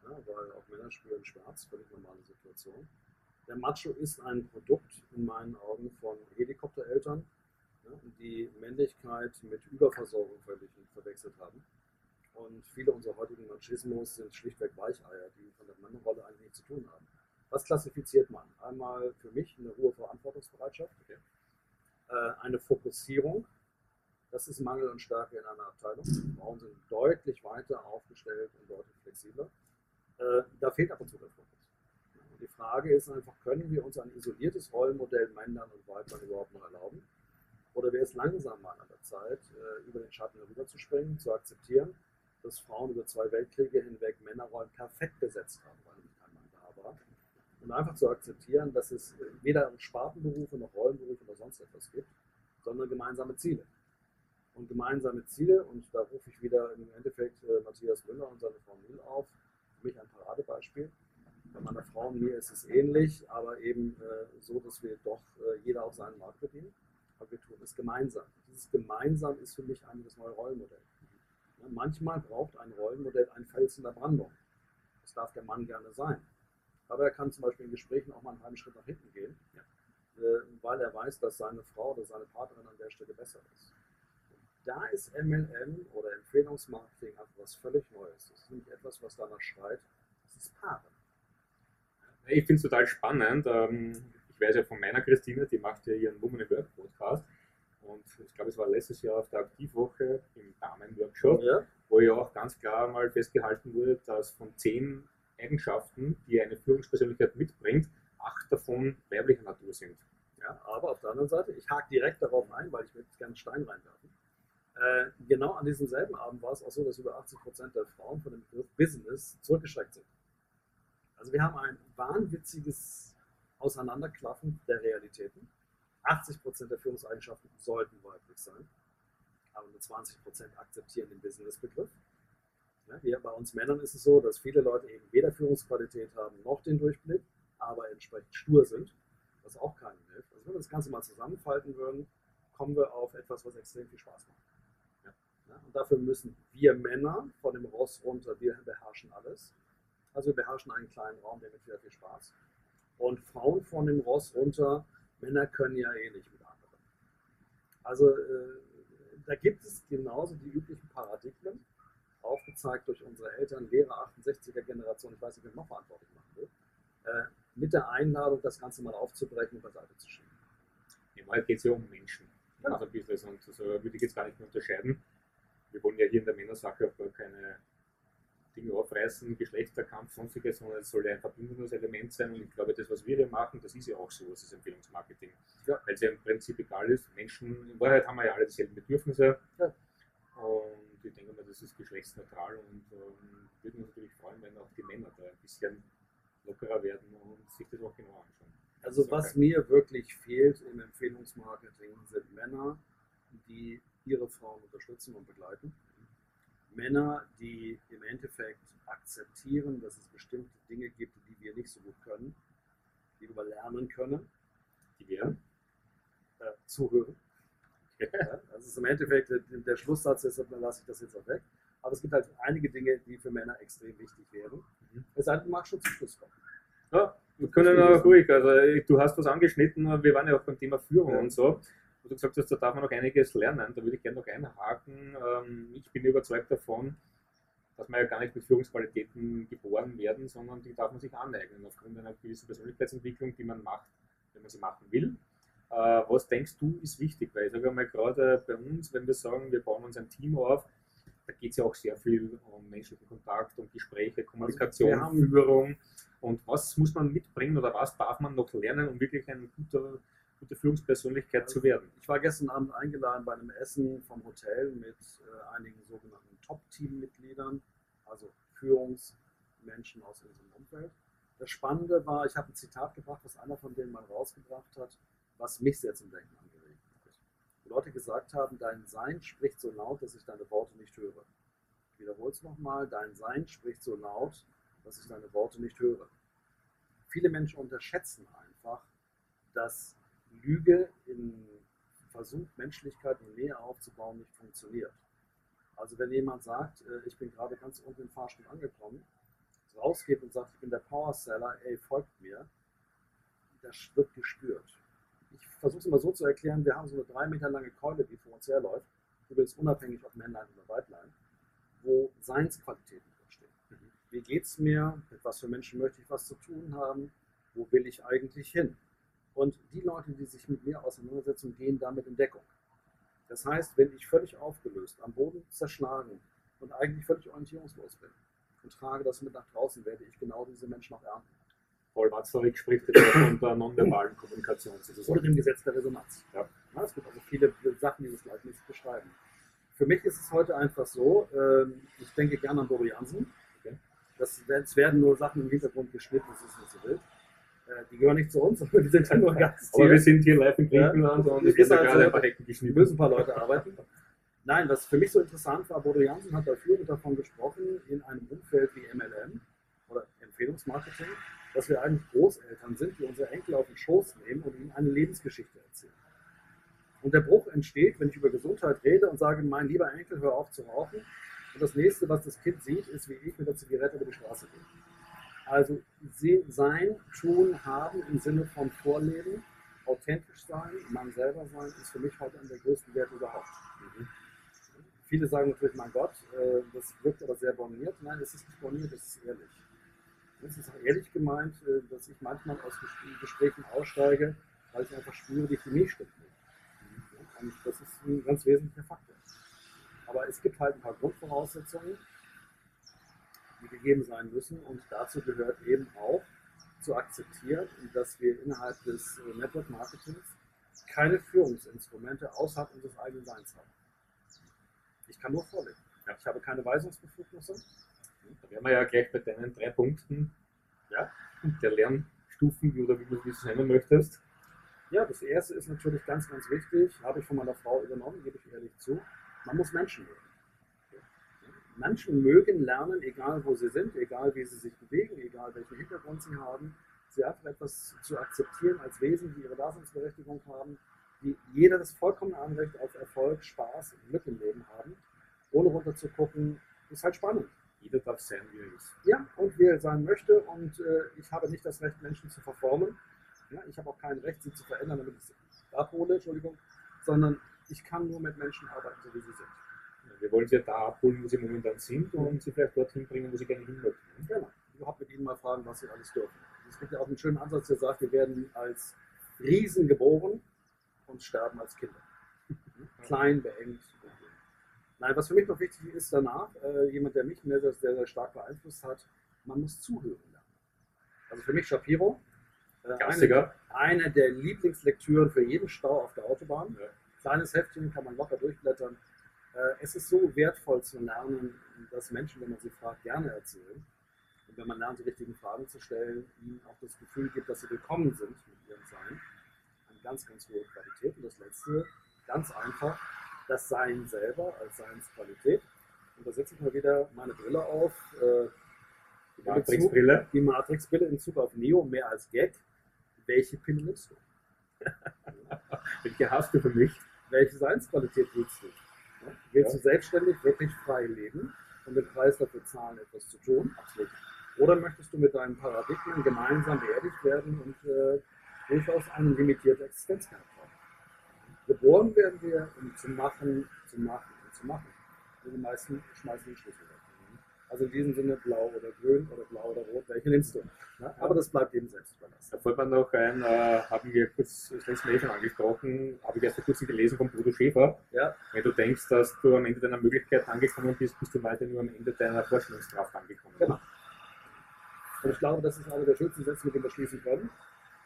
Ja, weil auch Männer spüren Schmerz, völlig normale Situation. Der Macho ist ein Produkt in meinen Augen von Helikoptereltern, die Männlichkeit mit Überversorgung verwechselt haben. Und viele unserer heutigen Machismus sind schlichtweg Weicheier, die von der Mannenrolle eigentlich nichts zu tun haben. Was klassifiziert man? Einmal für mich eine hohe Verantwortungsbereitschaft, okay. äh, eine Fokussierung, das ist Mangel und Stärke in einer Abteilung. Frauen sind deutlich weiter aufgestellt und deutlich flexibler. Äh, da fehlt ab und zu der Fokus. Und die Frage ist einfach, können wir uns ein isoliertes Rollenmodell Männern und Weibern überhaupt noch erlauben? Oder wäre es langsam mal an der Zeit, äh, über den Schatten herüberzuspringen, zu akzeptieren, dass Frauen über zwei Weltkriege hinweg Männerrollen perfekt besetzt haben, weil nicht kein Mann da war. Und einfach zu akzeptieren, dass es weder Spartenberufe noch Rollenberufe oder sonst etwas gibt, sondern gemeinsame Ziele. Und gemeinsame Ziele, und da rufe ich wieder im Endeffekt äh, Matthias Müller und seine Frau Mühl auf, für mich ein Paradebeispiel. Bei meiner Frau und mir ist es ähnlich, aber eben äh, so, dass wir doch äh, jeder auf seinen Markt bedienen aber wir tun es gemeinsam. Dieses Gemeinsam ist für mich eigentlich das neue Rollenmodell. Manchmal braucht ein Rollenmodell ein Fels in der Brandung. Das darf der Mann gerne sein. Aber er kann zum Beispiel in Gesprächen auch mal einen halben Schritt nach hinten gehen, ja. äh, weil er weiß, dass seine Frau oder seine Partnerin an der Stelle besser ist. Und da ist MLM oder Empfehlungsmarketing etwas völlig Neues. Das ist nicht etwas, was danach schreit, das ist Paare. Ich finde es total spannend. Ähm, ich weiß ja von meiner Christine, die macht ja ihren Woman in Work Podcast. Und ich glaube, es war letztes Jahr auf der Aktivwoche im Damen-Workshop, ja. wo ja auch ganz klar mal festgehalten wurde, dass von zehn Eigenschaften, die eine Führungspersönlichkeit mitbringt, acht davon weiblicher Natur sind. Ja, aber auf der anderen Seite, ich hake direkt darauf ein, weil ich möchte gerne Stein reinwerfen. Äh, genau an diesem selben Abend war es auch so, dass über 80 Prozent der Frauen von dem Begriff Business zurückgeschreckt sind. Also wir haben ein wahnwitziges Auseinanderklaffen der Realitäten. 80 Prozent der Führungseigenschaften sollten weiblich sein, aber nur 20 Prozent akzeptieren den Business-Begriff. Ja, bei uns Männern ist es so, dass viele Leute eben weder Führungsqualität haben noch den Durchblick, aber entsprechend stur sind, was auch keinem hilft. Also wenn wir das Ganze mal zusammenfalten würden, kommen wir auf etwas, was extrem viel Spaß macht. Ja, und dafür müssen wir Männer von dem Ross runter, wir beherrschen alles. Also wir beherrschen einen kleinen Raum, der mit sehr viel Spaß. Und Frauen von dem Ross runter, Männer können ja eh nicht mit anderen. Also äh, da gibt es genauso die üblichen Paradigmen, aufgezeigt durch unsere Eltern, Lehrer 68er Generation, ich weiß nicht, wer noch verantwortlich machen will, äh, mit der Einladung, das Ganze mal aufzubrechen und beiseite zu schieben. In Wahrheit geht es ja um Menschen. Ja. Also ein bisschen, und so würde ich jetzt gar nicht mehr unterscheiden wir wollen ja hier in der Männersache auch gar keine Dinge aufreißen, Geschlechterkampf, sonstiges, sondern es soll ein verbindendes Element sein. Und ich glaube, das, was wir hier machen, das ist ja auch so, das ist Empfehlungsmarketing. Ja. Weil es ja im Prinzip egal ist. Menschen, in Wahrheit haben wir ja alle dieselben Bedürfnisse. Ja. Und ich denke mal, das ist geschlechtsneutral und ähm, würde uns natürlich freuen, wenn auch die Männer da ein bisschen lockerer werden und sich das auch genau anschauen. Also was mir wirklich fehlt im Empfehlungsmarketing sind Männer, die ihre Frauen unterstützen und begleiten. Männer, die im Endeffekt akzeptieren, dass es bestimmte Dinge gibt, die wir nicht so gut können, die wir lernen können, die wir äh, zuhören. Ja, das ist im Endeffekt der Schlusssatz, deshalb lasse ich das jetzt auch weg. Aber es gibt halt einige Dinge, die für Männer extrem wichtig wären. Mhm. Es sei denn, du magst schon zum Schluss kommen. Ja, wir können aber ruhig. Also, du hast was angeschnitten, wir waren ja auch beim Thema Führung ja. und so du gesagt hast, da darf man noch einiges lernen. Da würde ich gerne noch einhaken. Ähm, ich bin überzeugt davon, dass man ja gar nicht mit Führungsqualitäten geboren werden, sondern die darf man sich aneignen aufgrund einer gewissen Persönlichkeitsentwicklung, die man macht, wenn man sie machen will. Äh, was denkst du ist wichtig? Weil ich sage mal, gerade bei uns, wenn wir sagen, wir bauen uns ein Team auf, da geht es ja auch sehr viel um menschlichen Kontakt, um Gespräche, Kommunikation, also Führung. Und was muss man mitbringen oder was darf man noch lernen, um wirklich ein guter gute Führungspersönlichkeit zu werden. Ich war gestern Abend eingeladen bei einem Essen vom Hotel mit äh, einigen sogenannten Top-Team-Mitgliedern, also Führungsmenschen aus unserem Umfeld. Das Spannende war, ich habe ein Zitat gebracht, was einer von denen mal rausgebracht hat, was mich sehr zum Denken angeregt hat. Leute gesagt haben, dein Sein spricht so laut, dass ich deine Worte nicht höre. Ich wiederhole es nochmal, dein Sein spricht so laut, dass ich deine Worte nicht höre. Viele Menschen unterschätzen einfach, dass Lüge im Versuch, Menschlichkeit und Nähe aufzubauen, nicht funktioniert. Also wenn jemand sagt, äh, ich bin gerade ganz unten im Fahrstuhl angekommen, rausgeht und sagt, ich bin der Powerseller, ey, folgt mir, das wird gespürt. Ich versuche es immer so zu erklären, wir haben so eine drei Meter lange Keule, die vor uns herläuft, übrigens unabhängig ob Männlein oder Weiblein, wo Seinsqualitäten drinstehen. Mhm. Wie geht es mir? Mit was für Menschen möchte ich was zu tun haben? Wo will ich eigentlich hin? Und die Leute, die sich mit mir auseinandersetzen, gehen damit in Deckung. Das heißt, wenn ich völlig aufgelöst, am Boden zerschlagen und eigentlich völlig orientierungslos bin und trage das mit nach draußen, werde ich genau diese Menschen auch ernten. Paul Watzlawick spricht von der nonverbalen Kommunikation sozusagen. Oder dem Gesetz der Resonanz. Ja. Ja, es gibt also viele Sachen, die das Gleichnis beschreiben. Für mich ist es heute einfach so, ähm, ich denke gerne an Bodo Jansen. Okay. Das, es werden nur Sachen im Hintergrund geschnitten, das ist nicht so wild. Äh, die gehören nicht zu uns, sondern wir sind ja nur Gast. Aber wir sind hier live in Griechenland ja, und es ist gerade ein paar Hecken geschnitten. müssen ein paar Leute arbeiten. Nein, was für mich so interessant war, Bodo Jansen hat dafür davon gesprochen, in einem Umfeld wie MLM oder Empfehlungsmarketing, dass wir eigentlich Großeltern sind, die unsere Enkel auf den Schoß nehmen und ihnen eine Lebensgeschichte erzählen. Und der Bruch entsteht, wenn ich über Gesundheit rede und sage, mein lieber Enkel, hör auf zu rauchen. Und das nächste, was das Kind sieht, ist, wie ich mit der Zigarette über die Straße gehe. Also sein, tun, haben im Sinne von Vorleben, authentisch sein, man selber sein, ist für mich heute einer der größten Werte überhaupt. Mhm. Viele sagen natürlich, mein Gott, äh, das wirkt aber sehr borniert. Nein, es ist nicht borniert, es ist ehrlich. Es ist auch ehrlich gemeint, äh, dass ich manchmal aus Gesprächen aussteige, weil ich einfach spüre, die Chemie stimmt nicht. Und das ist ein ganz wesentlicher Faktor. Aber es gibt halt ein paar Grundvoraussetzungen, die gegeben sein müssen. Und dazu gehört eben auch zu akzeptieren, dass wir innerhalb des äh, Network Marketings keine Führungsinstrumente außerhalb unseres eigenen Seins haben. Ich kann nur vorlegen. Ich habe keine Weisungsbefugnisse. Da wären wir ja gleich bei deinen drei Punkten Ja. der Lernstufen oder wie du es nennen möchtest. Ja, das erste ist natürlich ganz, ganz wichtig, habe ich von meiner Frau übernommen, gebe ich ehrlich zu. Man muss Menschen mögen. Menschen mögen lernen, egal wo sie sind, egal wie sie sich bewegen, egal welchen Hintergrund sie haben. Sie einfach etwas zu akzeptieren als Wesen, die ihre Daseinsberechtigung haben, die jeder das vollkommene Anrecht auf Erfolg, Spaß und Glück im Leben haben, ohne runter zu gucken, ist halt spannend. Jeder darf sein, wie er ist. Ja, und wie er sein möchte. Und äh, ich habe nicht das Recht, Menschen zu verformen. Ja, ich habe auch kein Recht, sie zu verändern, damit ich sie abhole, Entschuldigung, sondern ich kann nur mit Menschen arbeiten, so wie sie sind. Wir wollen sie ja da abholen, wo sie momentan sind und sie vielleicht dorthin bringen, wo sie gerne hin möchten. Genau. Überhaupt mit ihnen mal fragen, was sie alles dürfen. Es gibt ja auch einen schönen Ansatz, der sagt, wir werden als Riesen geboren und sterben als Kinder. Klein, beengt. Nein, was für mich noch wichtig ist danach, äh, jemand, der mich sehr, sehr, sehr stark beeinflusst hat, man muss zuhören lernen. Also für mich Shapiro, äh, eine, eine der Lieblingslektüren für jeden Stau auf der Autobahn. Ja. Kleines Heftchen kann man locker durchblättern. Äh, es ist so wertvoll zu lernen, dass Menschen, wenn man sie fragt, gerne erzählen. Und wenn man lernt, die richtigen Fragen zu stellen, ihnen auch das Gefühl gibt, dass sie willkommen sind mit ihrem Sein. Eine ganz, ganz hohe Qualität. Und das Letzte, ganz einfach, das Sein selber als Seinsqualität. Und da setze ich mal wieder meine Brille auf. Äh, Die Matrix-Brille. die Matrix-Brille in Zug auf Neo, mehr als Gag. Welche Pille nimmst du? Welche hast du für mich? Welche Seinsqualität willst du? Willst Ja. du selbstständig wirklich frei leben und den Preis dafür zahlen, etwas zu tun? Absolut. Oder möchtest du mit deinen Paradigmen gemeinsam beerdigt werden und äh, durchaus eine limitierte Existenz haben? Geboren werden wir, um zu machen, zu machen und zu machen. Und die meisten schmeißen den Schlüssel weg. Also in diesem Sinne blau oder grün oder blau oder rot, welche nimmst du? Ja? Aber das bleibt jedem selbst überlassen. Da fällt mir noch ein, äh, haben wir kurz das letzte Mal eh schon angesprochen, habe ich erst vor kurzem gelesen von Bodo Schäfer. Ja, Wenn du denkst, dass du am Ende deiner Möglichkeit angekommen bist, bist du weiter nur am Ende deiner Vorstellungskraft angekommen. Genau. Und ich glaube, das ist einer der schönsten Sätze, mit denen wir schließen können.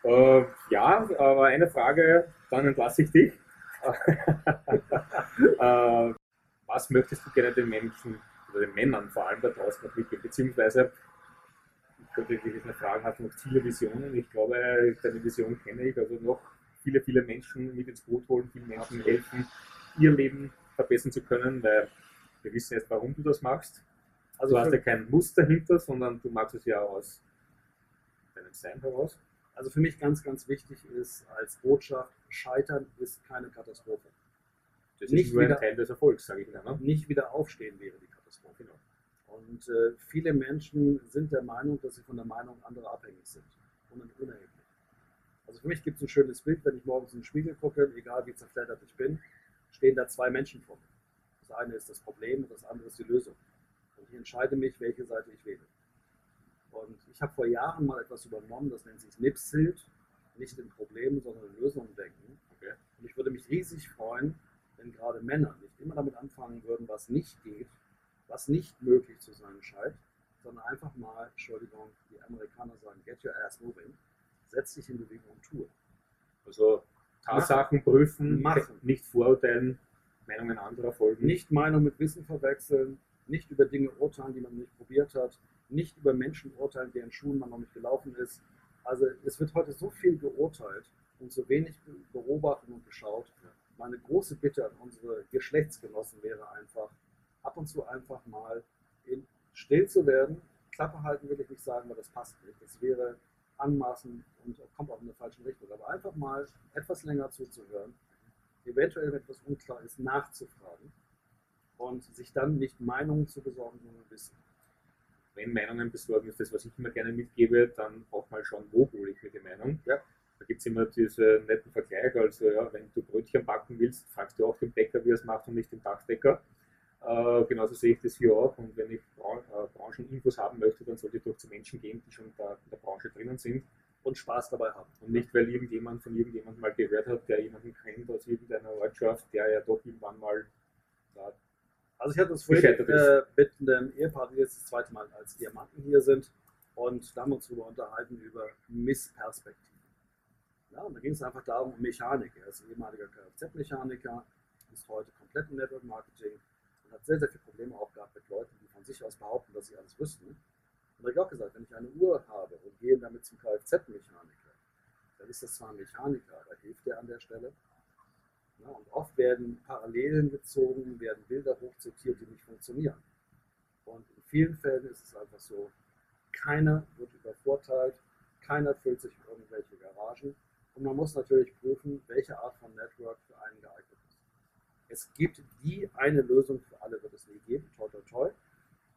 Äh, ja, aber eine Frage, dann entlasse ich dich. äh, was möchtest du gerne den Menschen oder den Männern vor allem da draußen mitgeben? Beziehungsweise, ich könnte dich jetzt mal fragen, hast du noch Ziele, Visionen? Ich glaube, deine Vision kenne ich. Also noch viele, viele Menschen mit ins Boot holen, vielen Menschen helfen, ihr Leben verbessern zu können, weil wir wissen jetzt, warum du das machst. Also Du hast ja kein Muster dahinter, sondern du machst es ja aus deinem Sein heraus. also für mich ganz, ganz wichtig ist als Botschaft, Scheitern ist keine Katastrophe. Das Nicht ist nur ein wieder- Teil des Erfolgs, sage ich Ihnen. Ne? Nicht wieder aufstehen wäre die Katastrophe. Und äh, viele Menschen sind der Meinung, dass sie von der Meinung anderer abhängig sind. Und unerheblich. Also für mich gibt es ein schönes Bild, wenn ich morgens in den Spiegel gucke, egal wie zerfleddert ich bin, stehen da zwei Menschen vor mir. Das eine ist das Problem und das andere ist die Lösung. Und ich entscheide mich, welche Seite ich wähle. Und ich habe vor Jahren mal etwas übernommen, das nennt sich Nipsild, nicht in Problemen, sondern in Lösungen denken. Okay. Und ich würde mich riesig freuen, wenn gerade Männer nicht immer damit anfangen würden, was nicht geht, was nicht möglich zu sein scheint, sondern einfach mal, Entschuldigung, die Amerikaner sagen, get your ass moving, setz dich in Bewegung und tue. Also Tatsachen prüfen, Machen. nicht vorurteilen, Meinungen anderer folgen. Nicht Meinung mit Wissen verwechseln, nicht über Dinge urteilen, die man nicht probiert hat, nicht über Menschen urteilen, deren Schuhen man noch nicht gelaufen ist. Also es wird heute so viel geurteilt und so wenig be- beobachtet und geschaut. Meine große Bitte an unsere Geschlechtsgenossen wäre einfach, ab und zu einfach mal in, still zu werden. Klappe halten will ich nicht sagen, weil das passt nicht. Das wäre anmaßend und kommt auch in der falschen Richtung. Aber einfach mal etwas länger zuzuhören, eventuell, wenn etwas unklar ist, nachzufragen und sich dann nicht Meinungen zu besorgen, sondern Wissen. Wenn Meinungen besorgen ist das, was ich immer gerne mitgebe, dann auch mal schauen, wo hole ich mir die Meinung. Ja. Da gibt es immer diesen netten Vergleich. Also ja, wenn du Brötchen backen willst, fragst du auch den Bäcker, wie er es macht und nicht den Dachdecker. Äh, genauso sehe ich das hier auch. Und wenn ich Bran äh, Brancheninfos haben möchte, dann sollte ich doch zu Menschen gehen, die schon da in der Branche drinnen sind. Und Spaß dabei haben. Und nicht, weil irgendjemand von irgendjemandem mal gehört hat, der jemanden kennt aus irgendeiner Ortschaft, der ja doch irgendwann mal da Also ich hatte das vorhin äh, mit einem Ehepaar, die jetzt das zweite Mal als Diamanten hier sind und da haben wir uns darüber unterhalten über Missperspektiven. Ja, und da ging es einfach darum, um Mechanik. Er ist ehemaliger Kfz-Mechaniker, ist heute komplett im Network Marketing hat sehr, sehr viele Probleme auch gehabt mit Leuten, die von sich aus behaupten, dass sie alles wüssten. Und da habe ich auch gesagt, wenn ich eine Uhr habe und gehe damit zum Kfz-Mechaniker, dann ist das zwar ein Mechaniker, aber hilft der an der Stelle. Ja, und oft werden Parallelen gezogen, werden Bilder hochzitiert, die nicht funktionieren. Und in vielen Fällen ist es einfach so, keiner wird übervorteilt, keiner füllt sich irgendwelche Garagen. Und man muss natürlich prüfen, welche Art von Network für einen geeignet ist. Es gibt die eine Lösung für alle, wird es nie geben, toi toi toi.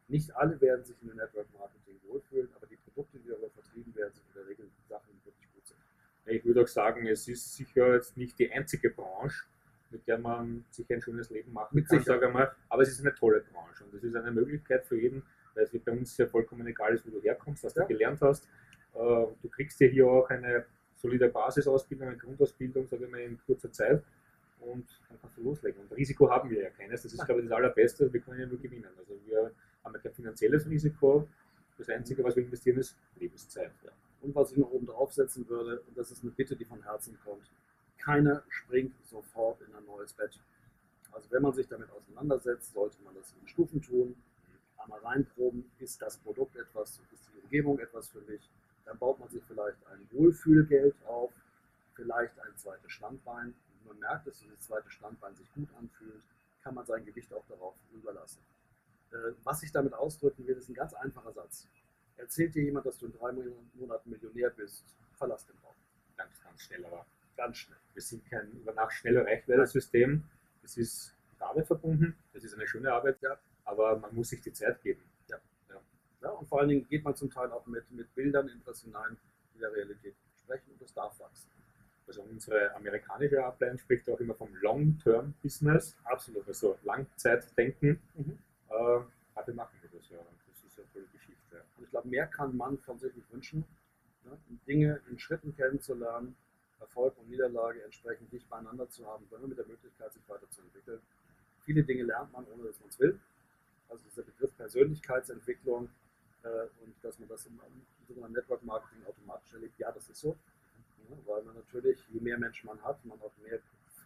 Nicht alle werden sich in dem Network Marketing wohlfühlen, aber die Produkte, die darüber vertrieben werden, sind in der Regel Sachen, die wirklich gut sind. Ich würde auch sagen, es ist sicher jetzt nicht die einzige Branche, mit der man sich ein schönes Leben machen mit kann, sage mal. Aber es ist eine tolle Branche und es ist eine Möglichkeit für jeden, weil es bei uns ja vollkommen egal ist, wo du herkommst, was ja. du gelernt hast. Äh, du kriegst ja hier auch eine solide Basisausbildung, eine Grundausbildung, sage ich mal, in kurzer Zeit und dann kannst du loslegen. Und Risiko haben wir ja keines. Das ist, glaube ich, das Allerbeste. Wir können ja nur gewinnen. Also wir haben ja kein finanzielles Risiko. Das Einzige, was wir investieren, ist Lebenszeit. Ja. Und was ich noch oben draufsetzen würde, und das ist eine Bitte, die von Herzen kommt, keiner springt sofort in ein neues Bett. Also wenn man sich damit auseinandersetzt, sollte man das in Stufen tun. Einmal reinproben, ist das Produkt etwas, ist die Umgebung etwas für mich. Dann baut man sich vielleicht ein Wohlfühlgeld auf, vielleicht ein zweites Standbein. Man merkt, dass dieses zweite Standbein sich gut anfühlt, kann man sein Gewicht auch darauf überlassen. Äh, was ich damit ausdrücken will, ist ein ganz einfacher Satz. Erzählt dir jemand, dass du in drei Monaten Millionär bist, verlass den Raum. Ganz, ganz schnell, aber ganz schnell. Wir sind kein über Nacht schnell erreichbares System. Es ist mit Arbeit verbunden, es ist eine schöne Arbeit, ja, aber man muss sich die Zeit geben. Ja. Ja. ja. und vor allen Dingen geht man zum Teil auch mit, mit Bildern in das hinein, die der Realität sprechen und das darf wachsen. Also unsere amerikanische Ablein spricht auch immer vom Long-Term-Business, absolut, also Langzeitdenken. Mhm. Äh, aber wir machen das ja. Das ist eine tolle Geschichte. Und ich glaube, mehr kann man von sich nicht wünschen, ne? Dinge in Schritten kennenzulernen, Erfolg und Niederlage entsprechend dicht beieinander zu haben, sondern mit der Möglichkeit, sich weiterzuentwickeln. Viele Dinge lernt man, ohne dass man es will. Also dieser Begriff Persönlichkeitsentwicklung äh, und dass man das im, im Network Marketing automatisch erlebt, ja, das ist so. Ja, weil man natürlich, je mehr Menschen man hat, man auch mehr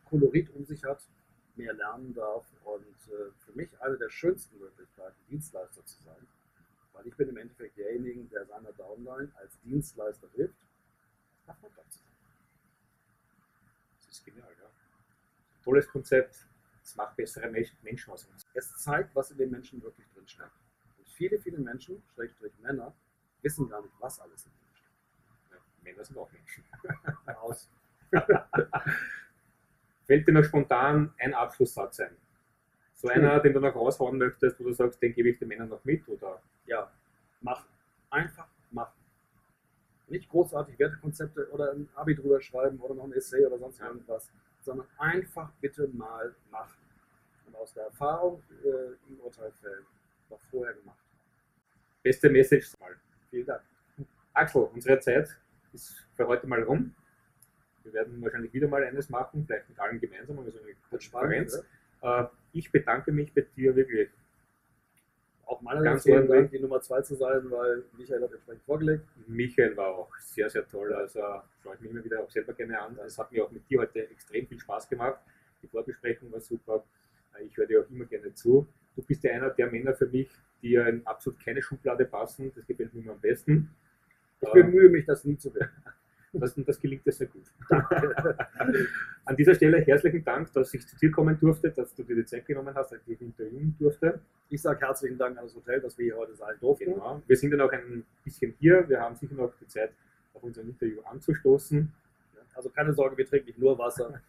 Kolorit um sich hat, mehr lernen darf. Und äh, für mich eine der schönsten Möglichkeiten, Dienstleister zu sein, weil ich bin im Endeffekt derjenige, der seiner Downline als Dienstleister hilft, erfolgreich zu sein ist genial. Ja. Tolles Konzept, es macht bessere Menschen aus uns. Es zeigt, was in den Menschen wirklich drin steckt. Und viele, viele Menschen, Schrägstrich Männer, wissen gar nicht, was alles in Ja, Männer sind auch Menschen. Aus. Fällt dir noch spontan ein Abschlusssatz ein? So einer, den du noch raushauen möchtest, wo du sagst, den gebe ich den Männern noch mit? Oder? Ja, machen. Einfach machen nicht großartig Wertekonzepte oder ein Abi drüber schreiben oder noch ein Essay oder sonst irgendwas, sondern einfach bitte mal machen. Und aus der Erfahrung äh, im Urteil fällen, noch vorher gemacht. Beste Message mal. Vielen Dank. Axel, unsere Zeit ist für heute mal rum. Wir werden wahrscheinlich wieder mal eines machen, vielleicht mit allen gemeinsam, also eine Konferenz. Äh, ich bedanke mich bei dir wirklich auch meinerseits vielen Dank, die Nummer zwei zu sein, weil Michael hat entsprechend vorgelegt. Michael war auch sehr, sehr toll. Also schaue ich mich immer wieder auch selber gerne an. Es hat mir auch mit dir heute extrem viel Spaß gemacht. Die Vorbesprechung war super. Ich höre dir auch immer gerne zu. Du bist ja einer der Männer für mich, die ja in absolut keine Schublade passen. Das gefällt mir immer am besten. Ich bemühe mich, das nie zu werden. Das, das gelingt dir sehr gut. Danke. An dieser Stelle herzlichen Dank, dass ich zu dir kommen durfte, dass du dir die Zeit genommen hast, dass ich dich interviewen durfte. Ich sage herzlichen Dank an das Hotel, dass wir hier heute sein durften. Genau. Wir sind dann auch ein bisschen hier. Wir haben sicher noch die Zeit, auf unser Interview anzustoßen. Also keine Sorge, wir trinken nicht nur Wasser.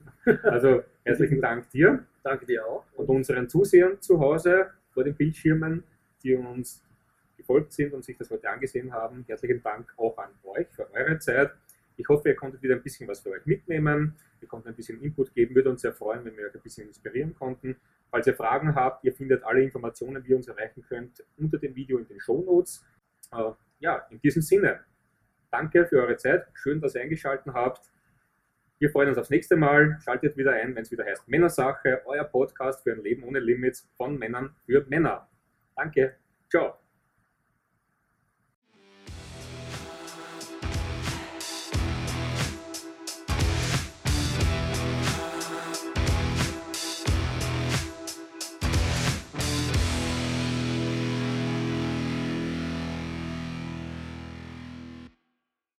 Also herzlichen Dank dir. Danke dir auch. Und unseren Zusehern zu Hause vor den Bildschirmen, die uns gefolgt sind und sich das heute angesehen haben. Herzlichen Dank auch an euch für eure Zeit. Ich hoffe, ihr konntet wieder ein bisschen was für euch mitnehmen. Wir konnten ein bisschen Input geben. Würde uns sehr freuen, wenn wir euch ein bisschen inspirieren konnten. Falls ihr Fragen habt, ihr findet alle Informationen, wie ihr uns erreichen könnt, unter dem Video in den Show Notes. Äh, ja, in diesem Sinne, danke für eure Zeit. Schön, dass ihr eingeschaltet habt. Wir freuen uns aufs nächste Mal. Schaltet wieder ein, wenn es wieder heißt Männersache, euer Podcast für ein Leben ohne Limits von Männern für Männer. Danke. Ciao.